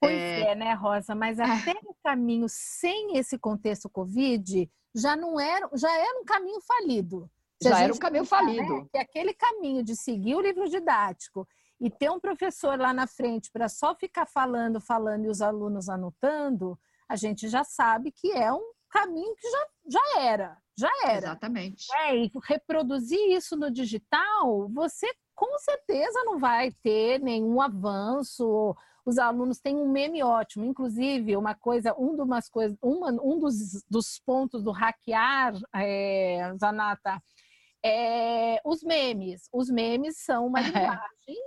Pois é, é né, Rosa? Mas é. até o caminho sem esse contexto Covid já não era, já era um caminho falido. Se já era um caminho pensar, falido. Né, que aquele caminho de seguir o livro didático e ter um professor lá na frente para só ficar falando, falando e os alunos anotando, a gente já sabe que é um caminho que já, já era, já era. Exatamente. É, e reproduzir isso no digital, você com certeza não vai ter nenhum avanço. Os alunos têm um meme ótimo, inclusive uma coisa, um, de umas coisas, uma, um dos, dos pontos do hackear, é, Zanata, é os memes. Os memes são uma *laughs* linguagem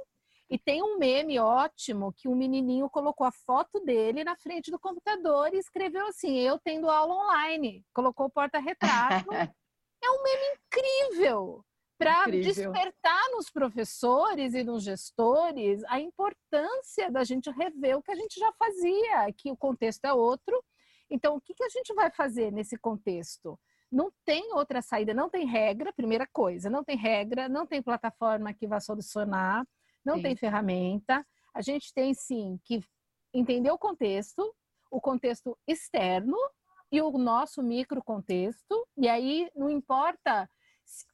E tem um meme ótimo que um menininho colocou a foto dele na frente do computador e escreveu assim: Eu tendo aula online. Colocou o porta-retrato. *laughs* é um meme incrível para despertar nos professores e nos gestores a importância da gente rever o que a gente já fazia, que o contexto é outro. Então, o que, que a gente vai fazer nesse contexto? Não tem outra saída, não tem regra, primeira coisa, não tem regra, não tem plataforma que vá solucionar, não sim. tem ferramenta. A gente tem sim que entender o contexto, o contexto externo e o nosso micro contexto, e aí não importa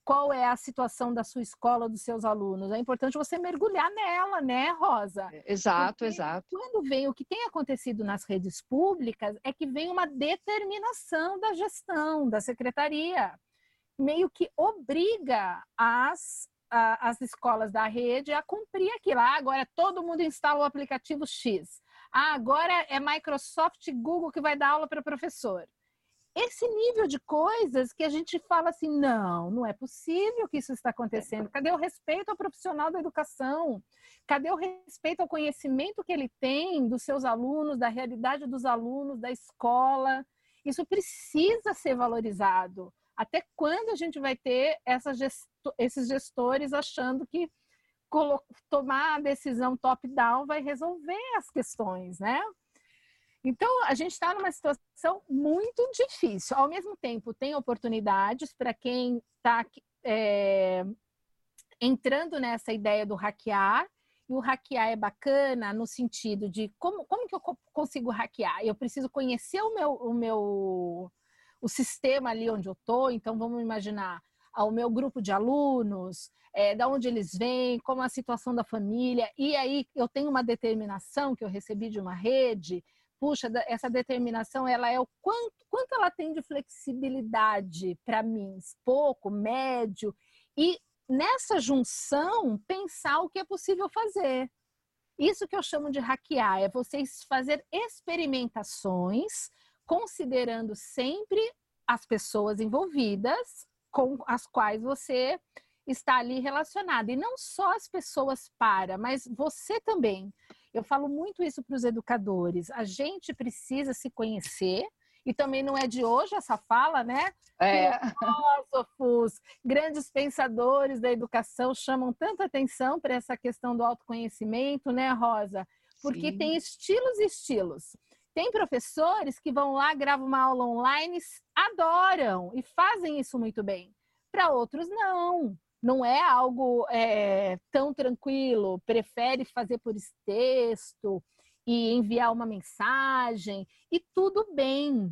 qual é a situação da sua escola, dos seus alunos. É importante você mergulhar nela, né, Rosa? É, exato, Porque exato. Quando vem o que tem acontecido nas redes públicas é que vem uma determinação da gestão, da secretaria, meio que obriga as as escolas da rede a cumprir aquilo. Ah, agora todo mundo instala o aplicativo X. Ah, agora é Microsoft e Google que vai dar aula para o professor esse nível de coisas que a gente fala assim, não, não é possível que isso está acontecendo. Cadê o respeito ao profissional da educação? Cadê o respeito ao conhecimento que ele tem dos seus alunos, da realidade dos alunos, da escola? Isso precisa ser valorizado. Até quando a gente vai ter gesto esses gestores achando que tomar a decisão top-down vai resolver as questões, né? Então, a gente está numa situação muito difícil. Ao mesmo tempo, tem oportunidades para quem está é, entrando nessa ideia do hackear. E o hackear é bacana no sentido de como, como que eu consigo hackear? Eu preciso conhecer o meu, o meu o sistema ali onde eu estou. Então, vamos imaginar ao meu grupo de alunos, é, da onde eles vêm, como a situação da família. E aí eu tenho uma determinação que eu recebi de uma rede puxa, essa determinação, ela é o quanto, quanto ela tem de flexibilidade para mim, pouco, médio, e nessa junção pensar o que é possível fazer. Isso que eu chamo de hackear, é vocês fazer experimentações, considerando sempre as pessoas envolvidas com as quais você está ali relacionado. E não só as pessoas para, mas você também. Eu falo muito isso para os educadores. A gente precisa se conhecer, e também não é de hoje essa fala, né? É. Filósofos, grandes pensadores da educação chamam tanta atenção para essa questão do autoconhecimento, né, Rosa? Porque Sim. tem estilos e estilos. Tem professores que vão lá, gravam uma aula online, adoram e fazem isso muito bem. Para outros, não não é algo é, tão tranquilo, prefere fazer por texto e enviar uma mensagem, e tudo bem.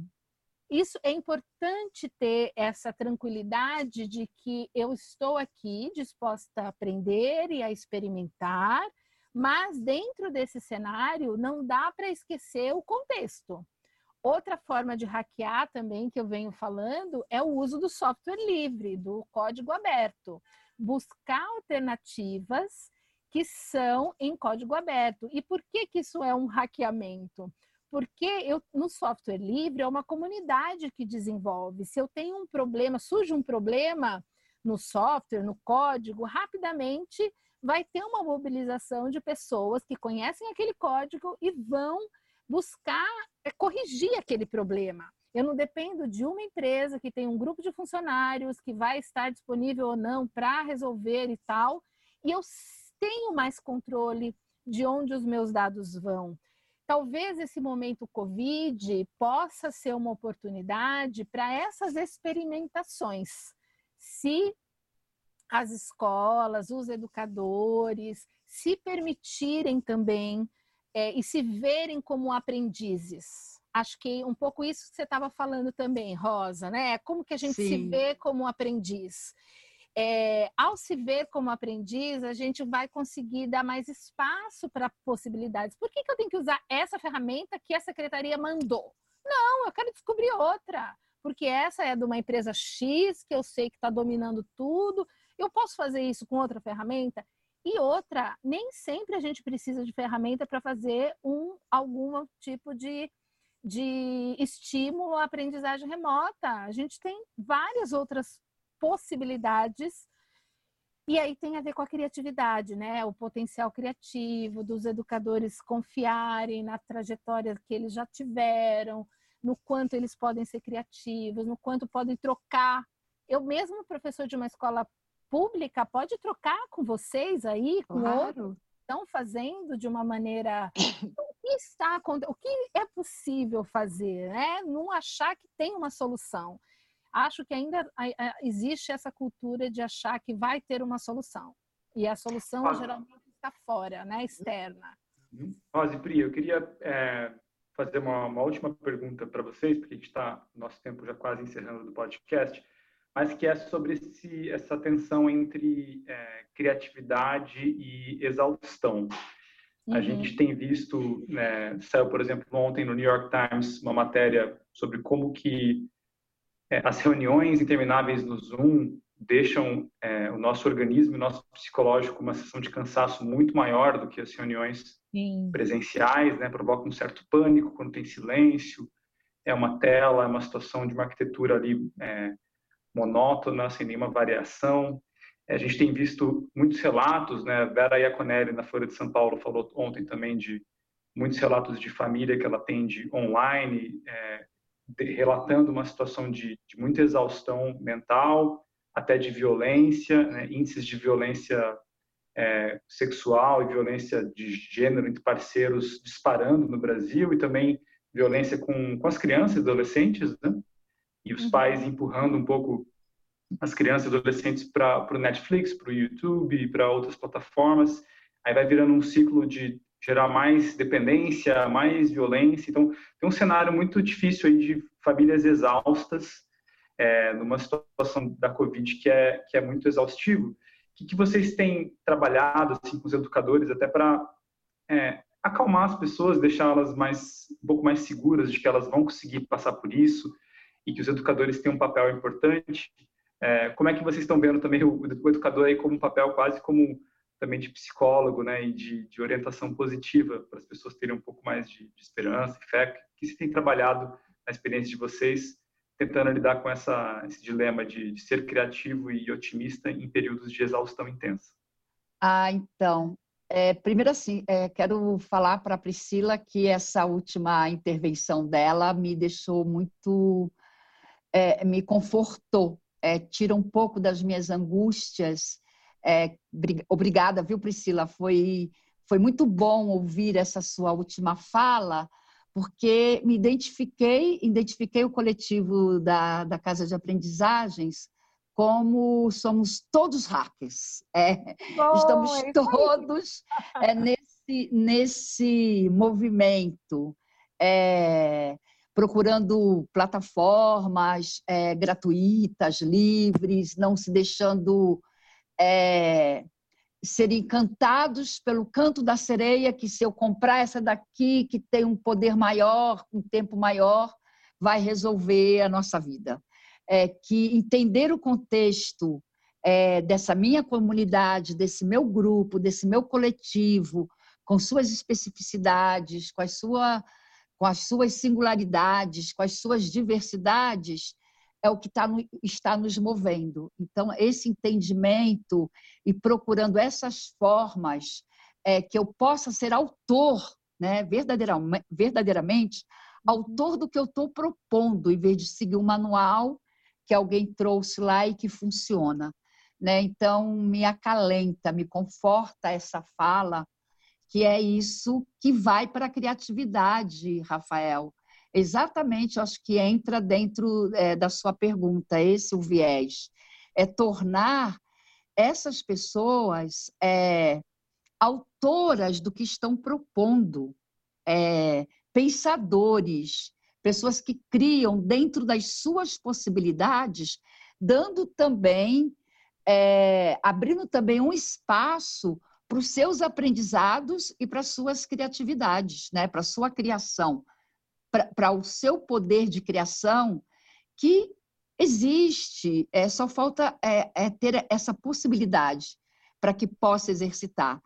Isso é importante ter essa tranquilidade de que eu estou aqui disposta a aprender e a experimentar, mas dentro desse cenário não dá para esquecer o contexto. Outra forma de hackear também que eu venho falando é o uso do software livre, do código aberto. Buscar alternativas que são em código aberto. E por que, que isso é um hackeamento? Porque eu, no software livre é uma comunidade que desenvolve. Se eu tenho um problema, surge um problema no software, no código, rapidamente vai ter uma mobilização de pessoas que conhecem aquele código e vão buscar é, corrigir aquele problema. Eu não dependo de uma empresa que tem um grupo de funcionários que vai estar disponível ou não para resolver e tal, e eu tenho mais controle de onde os meus dados vão. Talvez esse momento Covid possa ser uma oportunidade para essas experimentações. Se as escolas, os educadores se permitirem também é, e se verem como aprendizes. Acho que um pouco isso que você estava falando também, Rosa, né? Como que a gente Sim. se vê como aprendiz. É, ao se ver como aprendiz, a gente vai conseguir dar mais espaço para possibilidades. Por que, que eu tenho que usar essa ferramenta que a secretaria mandou? Não, eu quero descobrir outra, porque essa é de uma empresa X que eu sei que está dominando tudo. Eu posso fazer isso com outra ferramenta? E outra, nem sempre a gente precisa de ferramenta para fazer um algum tipo de, de estímulo à aprendizagem remota. A gente tem várias outras possibilidades E aí tem a ver com a criatividade, né? O potencial criativo dos educadores confiarem na trajetória que eles já tiveram, no quanto eles podem ser criativos, no quanto podem trocar. Eu mesmo, professor de uma escola pública, pode trocar com vocês aí, com claro. outros estão fazendo de uma maneira o que está o que é possível fazer, né? Não achar que tem uma solução. Acho que ainda existe essa cultura de achar que vai ter uma solução e a solução geralmente está fora, né? Externa. Rose Pri, eu queria é, fazer uma, uma, última pergunta para vocês, porque a gente está, nosso tempo já quase encerrando do podcast, mas que é sobre esse, essa tensão entre é, criatividade e exaustão. Uhum. A gente tem visto, né, saiu, por exemplo, ontem no New York Times uma matéria sobre como que é, as reuniões intermináveis no Zoom deixam é, o nosso organismo e o nosso psicológico uma sensação de cansaço muito maior do que as reuniões Sim. presenciais, né? Provoca um certo pânico quando tem silêncio, é uma tela, é uma situação de uma arquitetura ali é, monótona, sem nenhuma variação. É, a gente tem visto muitos relatos, né? Vera Iaconelli, na Folha de São Paulo, falou ontem também de muitos relatos de família que ela atende online, é, de, relatando uma situação de, de muita exaustão mental, até de violência, né, índices de violência é, sexual e violência de gênero entre parceiros disparando no Brasil e também violência com, com as crianças e adolescentes, né? E os uhum. pais empurrando um pouco as crianças e adolescentes para o Netflix, para o YouTube, para outras plataformas. Aí vai virando um ciclo de gerar mais dependência, mais violência. Então, tem um cenário muito difícil aí de famílias exaustas é, numa situação da Covid que é, que é muito exaustivo. O que, que vocês têm trabalhado assim, com os educadores até para é, acalmar as pessoas, deixá-las mais um pouco mais seguras de que elas vão conseguir passar por isso e que os educadores têm um papel importante. É, como é que vocês estão vendo também o, o, educador aí como um papel quase como também de psicólogo, né, e de, de orientação positiva para as pessoas terem um pouco mais de, de esperança e fé? que vocês têm trabalhado na experiência de vocês tentando lidar com essa, esse dilema de, de, ser criativo e otimista em períodos de exaustão intensa? Ah, então, é, primeiro assim, é, quero falar para a Priscila que essa última intervenção dela me deixou muito, é, me confortou, é, tira um pouco das minhas angústias. É, obrigada, viu, Priscila? Foi, foi muito bom ouvir essa sua última fala, porque me identifiquei, identifiquei o coletivo da, da Casa de Aprendizagens como somos todos hackers. É, estamos é todos é, nesse, nesse movimento, é, procurando plataformas é, gratuitas, livres, não se deixando é, ser encantados pelo canto da sereia, que se eu comprar essa daqui, que tem um poder maior, um tempo maior, vai resolver a nossa vida. É, que entender o contexto é, dessa minha comunidade, desse meu grupo, desse meu coletivo, com suas especificidades, com, as sua, com as suas singularidades, com as suas diversidades, é o que tá no, está nos movendo. Então, esse entendimento e procurando essas formas é, que eu possa ser autor, né, verdadeiramente, verdadeiramente autor do que eu estou propondo, em vez de seguir um manual que alguém trouxe lá e que funciona. Né? Então, me acalenta, me conforta essa fala, que é isso que vai para a criatividade, Rafael exatamente, acho que entra dentro é, da sua pergunta, esse o viés. É tornar essas pessoas é, autoras do que estão propondo, é, pensadores, pessoas que criam dentro das suas possibilidades, dando também, é, abrindo também um espaço para os seus aprendizados e para as suas criatividades, né? para a sua criação para o seu poder de criação que existe, é, só falta é, é ter essa possibilidade para que possa exercitar.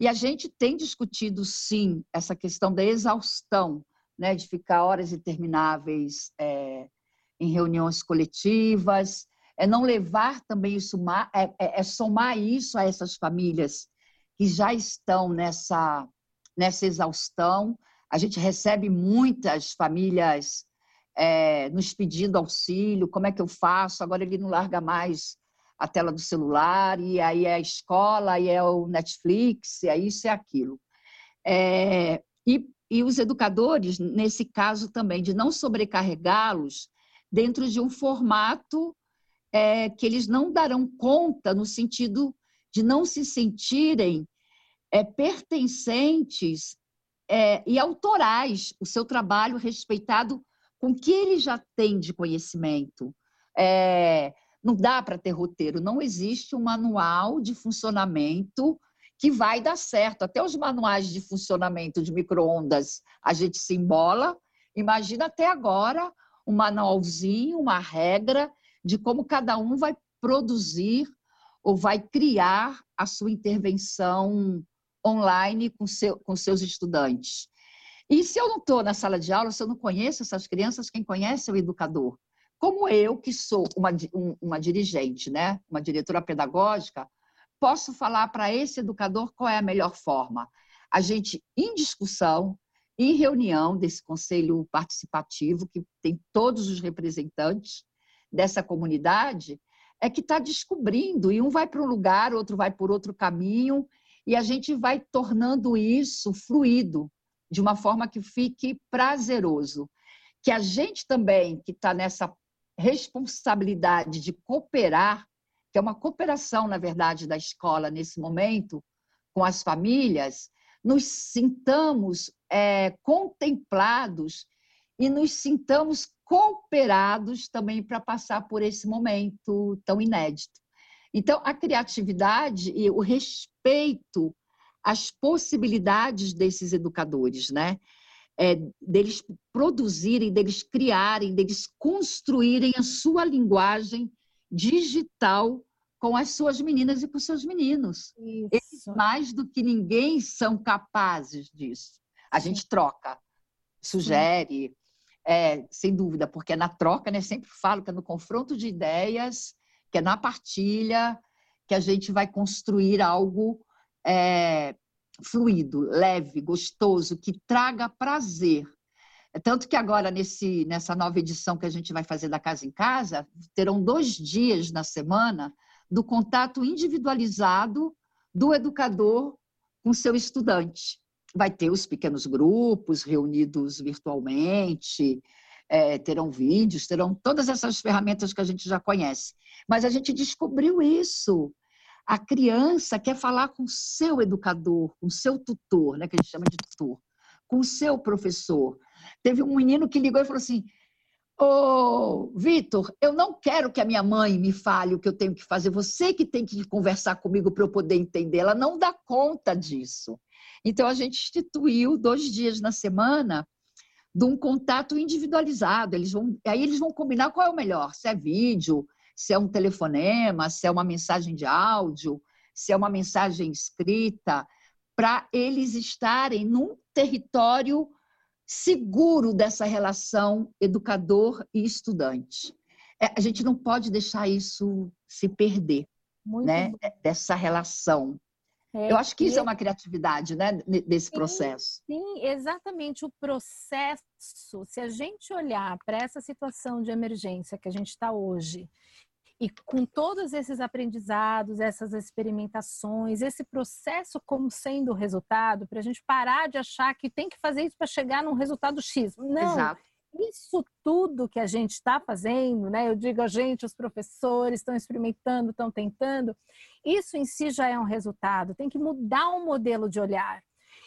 E a gente tem discutido, sim, essa questão da exaustão, né, de ficar horas intermináveis é, em reuniões coletivas, é não levar também isso, é, é, é somar isso a essas famílias que já estão nessa, nessa exaustão. A gente recebe muitas famílias é, nos pedindo auxílio, como é que eu faço? Agora ele não larga mais a tela do celular, e aí é a escola, aí é o Netflix, e é isso e aquilo. É, e, e os educadores, nesse caso também, de não sobrecarregá-los dentro de um formato é, que eles não darão conta no sentido de não se sentirem é, pertencentes é, e autorais, o seu trabalho respeitado com o que ele já tem de conhecimento. É, não dá para ter roteiro, não existe um manual de funcionamento que vai dar certo. Até os manuais de funcionamento de microondas a gente se embola. Imagina até agora um manualzinho, uma regra de como cada um vai produzir ou vai criar a sua intervenção online com, seu, com seus estudantes. E se eu não estou na sala de aula, se eu não conheço essas crianças, quem conhece é o educador. Como eu, que sou uma, uma dirigente, né? uma diretora pedagógica, posso falar para esse educador qual é a melhor forma? A gente, em discussão, em reunião desse conselho participativo, que tem todos os representantes dessa comunidade, é que está descobrindo, e um vai para um lugar, outro vai por outro caminho, e a gente vai tornando isso fluido, de uma forma que fique prazeroso. Que a gente também, que está nessa responsabilidade de cooperar, que é uma cooperação, na verdade, da escola nesse momento, com as famílias, nos sintamos é, contemplados e nos sintamos cooperados também para passar por esse momento tão inédito. Então, a criatividade e o respeito às possibilidades desses educadores, né? É, deles produzirem, deles criarem, deles construírem a sua linguagem digital com as suas meninas e com os seus meninos. Isso. Eles, mais do que ninguém, são capazes disso. A gente troca, sugere, é, sem dúvida, porque é na troca, né? Sempre falo que é no confronto de ideias, que é na partilha, que a gente vai construir algo é, fluido, leve, gostoso, que traga prazer. É tanto que agora, nesse, nessa nova edição que a gente vai fazer da Casa em Casa, terão dois dias na semana do contato individualizado do educador com seu estudante vai ter os pequenos grupos reunidos virtualmente, é, terão vídeos, terão todas essas ferramentas que a gente já conhece. Mas a gente descobriu isso. A criança quer falar com o seu educador, com o seu tutor, né, que a gente chama de tutor, com o seu professor. Teve um menino que ligou e falou assim: Ô, oh, Vitor, eu não quero que a minha mãe me fale o que eu tenho que fazer. Você que tem que conversar comigo para eu poder entender. Ela não dá conta disso. Então, a gente instituiu dois dias na semana de um contato individualizado. Eles vão, aí eles vão combinar qual é o melhor, se é vídeo, se é um telefonema, se é uma mensagem de áudio, se é uma mensagem escrita, para eles estarem num território seguro dessa relação educador e estudante. É, a gente não pode deixar isso se perder, Muito né? Bom. Dessa relação. É, Eu acho que isso é uma criatividade, né, desse processo. Sim, exatamente. O processo, se a gente olhar para essa situação de emergência que a gente está hoje, e com todos esses aprendizados, essas experimentações, esse processo como sendo o resultado, para a gente parar de achar que tem que fazer isso para chegar num resultado X. Não, Exato isso tudo que a gente está fazendo, né? Eu digo a gente, os professores estão experimentando, estão tentando, isso em si já é um resultado. Tem que mudar o um modelo de olhar.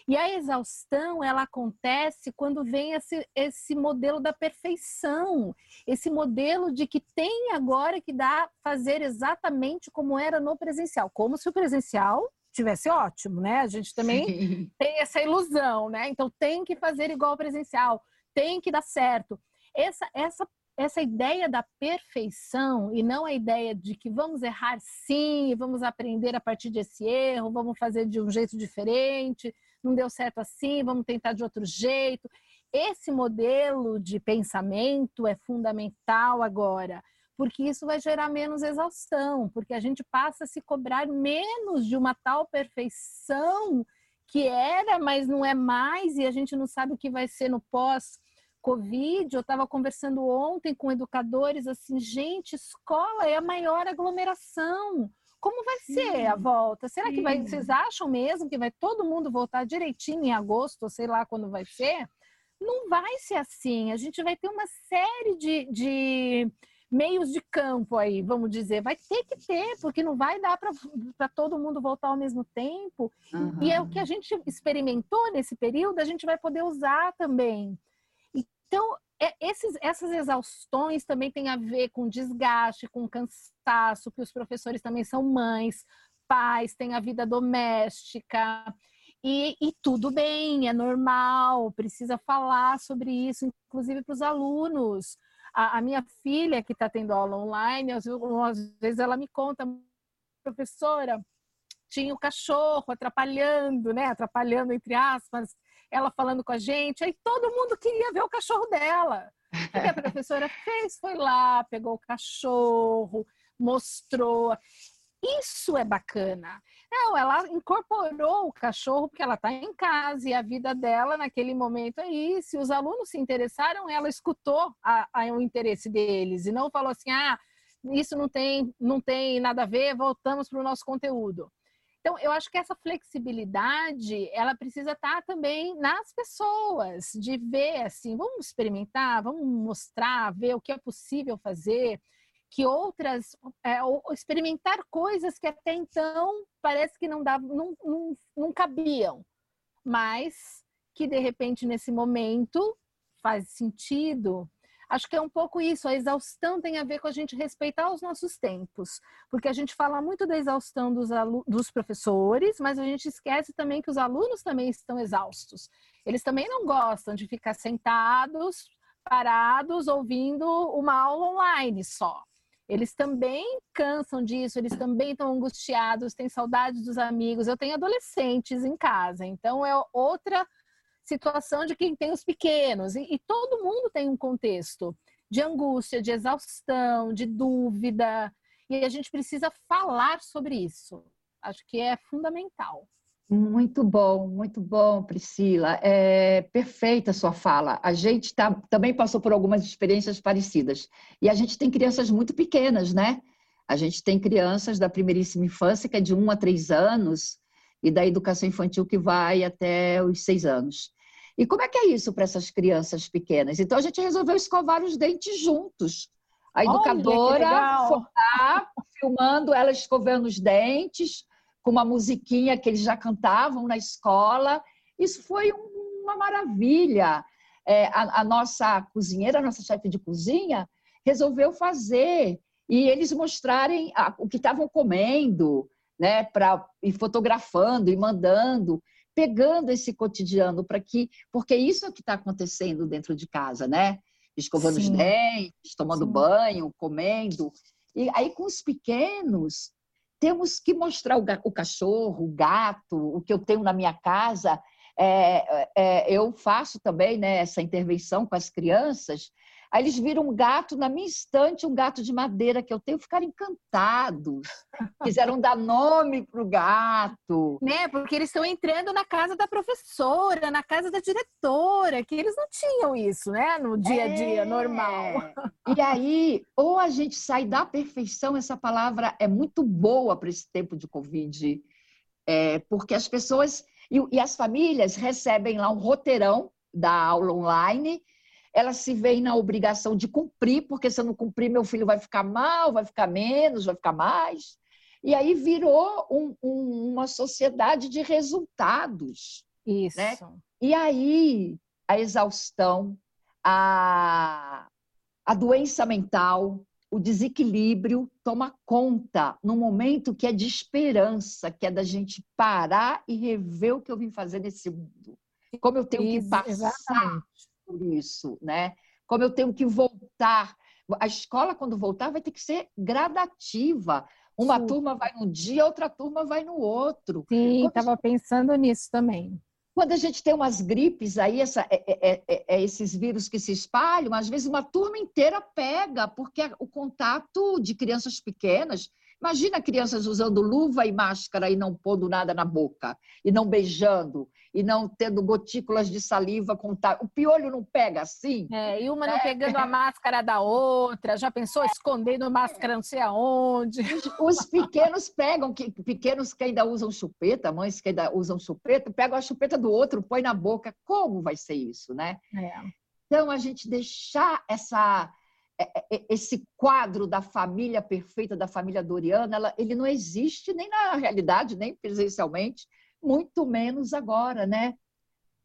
E a exaustão, ela acontece quando vem esse, esse modelo da perfeição, esse modelo de que tem agora que dar fazer exatamente como era no presencial, como se o presencial tivesse ótimo, né? A gente também Sim. tem essa ilusão, né? Então tem que fazer igual ao presencial tem que dar certo. Essa, essa, essa ideia da perfeição e não a ideia de que vamos errar sim, vamos aprender a partir desse erro, vamos fazer de um jeito diferente, não deu certo assim, vamos tentar de outro jeito. Esse modelo de pensamento é fundamental agora, porque isso vai gerar menos exaustão, porque a gente passa a se cobrar menos de uma tal perfeição que era, mas não é mais, e a gente não sabe o que vai ser no pós-Covid. Eu estava conversando ontem com educadores assim, gente, escola é a maior aglomeração. Como vai sim, ser a volta? Será sim. que vai, vocês acham mesmo que vai todo mundo voltar direitinho em agosto, ou sei lá quando vai ser? Não vai ser assim. A gente vai ter uma série de, de meios de campo aí, vamos dizer. Vai ter que ter, porque não vai dar para todo mundo voltar ao mesmo tempo. Uhum. E é o que a gente experimentou nesse período, a gente vai poder usar também. Então, é, esses, essas exaustões também têm a ver com desgaste, com cansaço, que os professores também são mães, pais, têm a vida doméstica. E, e, tudo bem, é normal, precisa falar sobre isso, inclusive para os alunos. A, a, minha filha, que está tendo aula online, às, às vezes ela me conta, professora, tinha o cachorro atrapalhando, né? Atrapalhando, entre aspas, ela falando com a gente. Aí todo mundo queria ver o cachorro dela. O que a professora *laughs* fez? Foi lá, pegou o cachorro, mostrou. Isso é bacana. Não, ela incorporou o cachorro porque ela está em casa e a vida dela naquele momento é isso. E os alunos se interessaram, ela escutou a, a, o interesse deles e não falou assim: ah, isso não tem, não tem nada a ver, voltamos para o nosso conteúdo. Então, eu acho que essa flexibilidade, ela precisa estar também nas pessoas, de ver assim, vamos experimentar, vamos mostrar, ver o que é possível fazer, que outras, é, ou experimentar coisas que até então parece que não, dava, não, não, não cabiam, mas que de repente nesse momento faz sentido Acho que é um pouco isso. A exaustão tem a ver com a gente respeitar os nossos tempos, porque a gente fala muito da exaustão dos, dos professores, mas a gente esquece também que os alunos também estão exaustos. Eles também não gostam de ficar sentados, parados, ouvindo uma aula online só. Eles também cansam disso, eles também estão angustiados, têm saudades dos amigos. Eu tenho adolescentes em casa, então é outra situação de quem tem os pequenos. E, e todo mundo tem um contexto de angústia, de exaustão, de dúvida. E a gente precisa falar sobre isso. Acho que é fundamental. Muito bom, muito bom, Priscila. É perfeita a sua fala. A gente tá, também passou por algumas experiências parecidas. E a gente tem crianças muito pequenas, né? A gente tem crianças da primeiríssima infância, que é de 1 a 3 anos, e da educação infantil, que vai até os 6 anos. E como é que é isso para essas crianças pequenas? Então a gente resolveu escovar os dentes juntos. A educadora foi lá filmando ela escovando os dentes com uma musiquinha que eles já cantavam na escola. Isso foi uma maravilha. É, a, a, nossa cozinheira, a nossa chefe de cozinha, resolveu fazer e eles mostrarem a, o que estavam comendo, né, para ir fotografando e mandando pegando esse cotidiano para que, porque isso é o que está acontecendo dentro de casa, né? Escovando Sim. os dentes, tomando Sim. banho, comendo. E aí com os pequenos temos que mostrar o, o cachorro, o gato, o que eu tenho na minha casa. É, é, eu faço também né, essa intervenção com as crianças Aí eles viram um gato na minha estante, um gato de madeira que eu tenho, ficaram encantados. Quiseram dar nome para o gato. Né? Porque eles estão entrando na casa da professora, na casa da diretora, que eles não tinham isso, né? No dia a dia é... normal. E aí, ou a gente sai da perfeição, essa palavra é muito boa para esse tempo de Covid, é, porque as pessoas e, e as famílias recebem lá um roteirão da aula online elas se veem na obrigação de cumprir, porque se eu não cumprir, meu filho vai ficar mal, vai ficar menos, vai ficar mais. E aí virou um, um, uma sociedade de resultados. Isso. Né? E aí a exaustão, a, a doença mental, o desequilíbrio toma conta no momento que é de esperança, que é da gente parar e rever o que eu vim fazer nesse mundo. Como eu tenho que passar Exatamente por isso, né? Como eu tenho que voltar. A escola, quando voltar, vai ter que ser gradativa. Uma Sim. turma vai num dia, outra turma vai no outro. Sim, estava pensando nisso também. Quando a gente tem umas gripes aí, essa, é, é, é, é, esses vírus que se espalham, às vezes uma turma inteira pega, porque o contato de crianças pequenas Imagina crianças usando luva e máscara e não pondo nada na boca, e não beijando, e não tendo gotículas de saliva. O piolho não pega assim? É, e uma não é. pegando a *laughs* máscara da outra, já pensou escondendo a máscara não sei aonde? Os, os pequenos pegam, que, pequenos que ainda usam chupeta, mães que ainda usam chupeta, pegam a chupeta do outro, põe na boca. Como vai ser isso, né? É. Então, a gente deixar essa é, é, é, esse quadro da família perfeita, da família Doriana, ela, ele não existe nem na realidade, nem presencialmente, muito menos agora, né?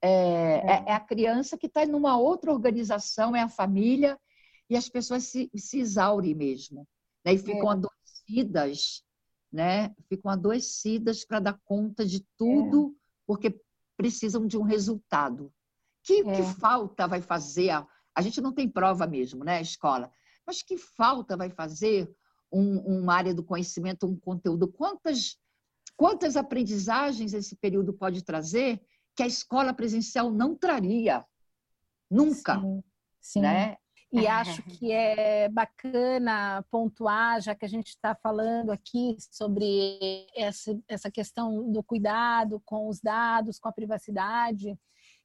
É, é. é a criança que está em uma outra organização, é a família, e as pessoas se, se exaurem mesmo, né? e ficam adoecidas, né? ficam adoecidas para dar conta de tudo, porque precisam de um resultado. Que, que falta vai fazer a, a gente não tem prova mesmo, né, escola? Mas que falta vai fazer um, uma área do conhecimento, um conteúdo? Quantas, quantas aprendizagens esse período pode trazer que a escola presencial não traria? Nunca. Sim, sim. Né? E acho que é bacana pontuar, já que a gente está falando aqui sobre essa, essa questão do cuidado com os dados, com a privacidade,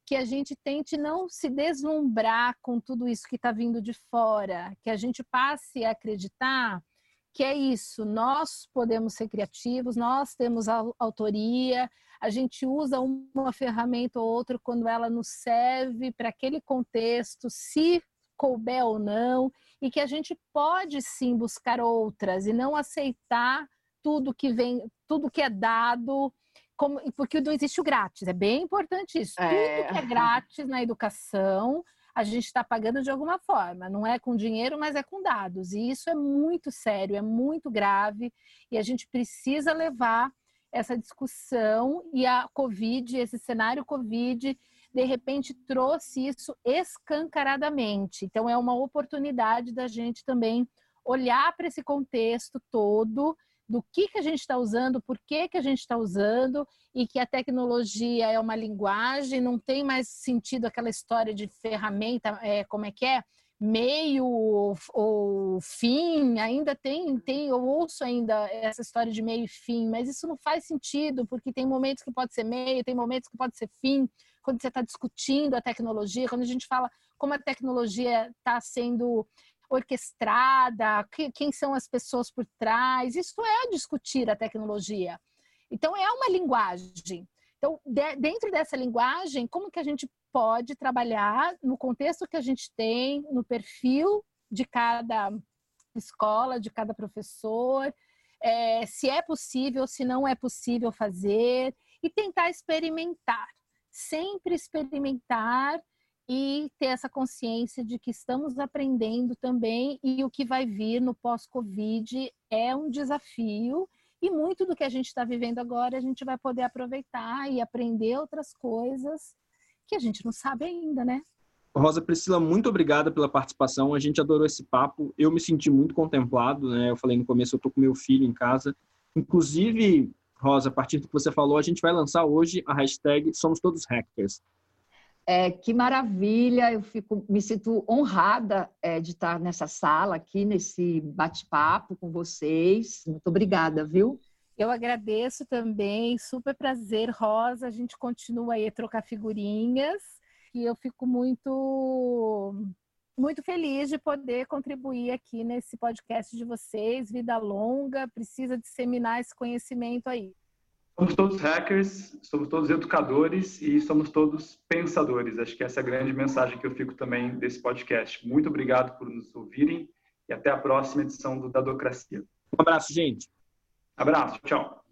que a gente tente não se deslumbrar com tudo isso que está vindo de fora, que a gente passe a acreditar que é isso, nós podemos ser criativos, nós temos autoria, a gente usa uma ferramenta ou outra quando ela nos serve para aquele contexto, se couber ou não, e que a gente pode sim buscar outras e não aceitar tudo que vem, tudo que é dado como, porque não existe o grátis, é bem importante isso. É. Tudo que é grátis na educação, a gente está pagando de alguma forma. Não é com dinheiro, mas é com dados. E isso é muito sério, é muito grave, e a gente precisa levar essa discussão. E a Covid, esse cenário Covid, de repente trouxe isso escancaradamente. Então, é uma oportunidade da gente também olhar para esse contexto todo do que, que a gente está usando, por que, que a gente está usando, e que a tecnologia é uma linguagem, não tem mais sentido aquela história de ferramenta, é, como é que é? meio ou, ou, fim, ainda tem, tem, eu ouço ainda essa história de meio e fim, mas isso não faz sentido, porque tem momentos que pode ser meio, tem momentos que pode ser fim, quando você está discutindo a tecnologia, quando a gente fala como a tecnologia está sendo orquestrada, que, quem são as pessoas por trás. Isso é discutir a tecnologia. Então, é uma linguagem. Então, de, dentro dessa linguagem, como que a gente pode trabalhar no contexto que a gente tem, no perfil de cada escola, de cada professor, é, se é possível, se não é possível fazer, e tentar experimentar. Sempre experimentar e ter essa consciência de que estamos aprendendo também e o que vai vir no pós-Covid é um desafio e muito do que a gente está vivendo agora a gente vai poder aproveitar e aprender outras coisas que a gente não sabe ainda, né? Rosa Priscila, muito obrigada pela participação. A gente adorou esse papo. Eu me senti muito contemplado, né? Eu falei no começo, eu tô com meu filho em casa. Inclusive, Rosa, a partir do que você falou, a gente vai lançar hoje a hashtag Somos Todos Hackers. É, que maravilha, eu fico, me sinto honrada é, de estar nessa sala aqui, nesse bate-papo com vocês. Muito obrigada, viu? Eu agradeço também, super prazer, Rosa. A gente continua aí a trocar figurinhas e eu fico muito muito feliz de poder contribuir aqui nesse podcast de vocês. Vida longa, precisa disseminar esse conhecimento aí. Somos todos hackers, somos todos educadores e somos todos pensadores. Acho que essa é a grande mensagem que eu fico também desse podcast. Muito obrigado por nos ouvirem e até a próxima edição do Dadocracia. Um abraço, gente. Abraço, tchau.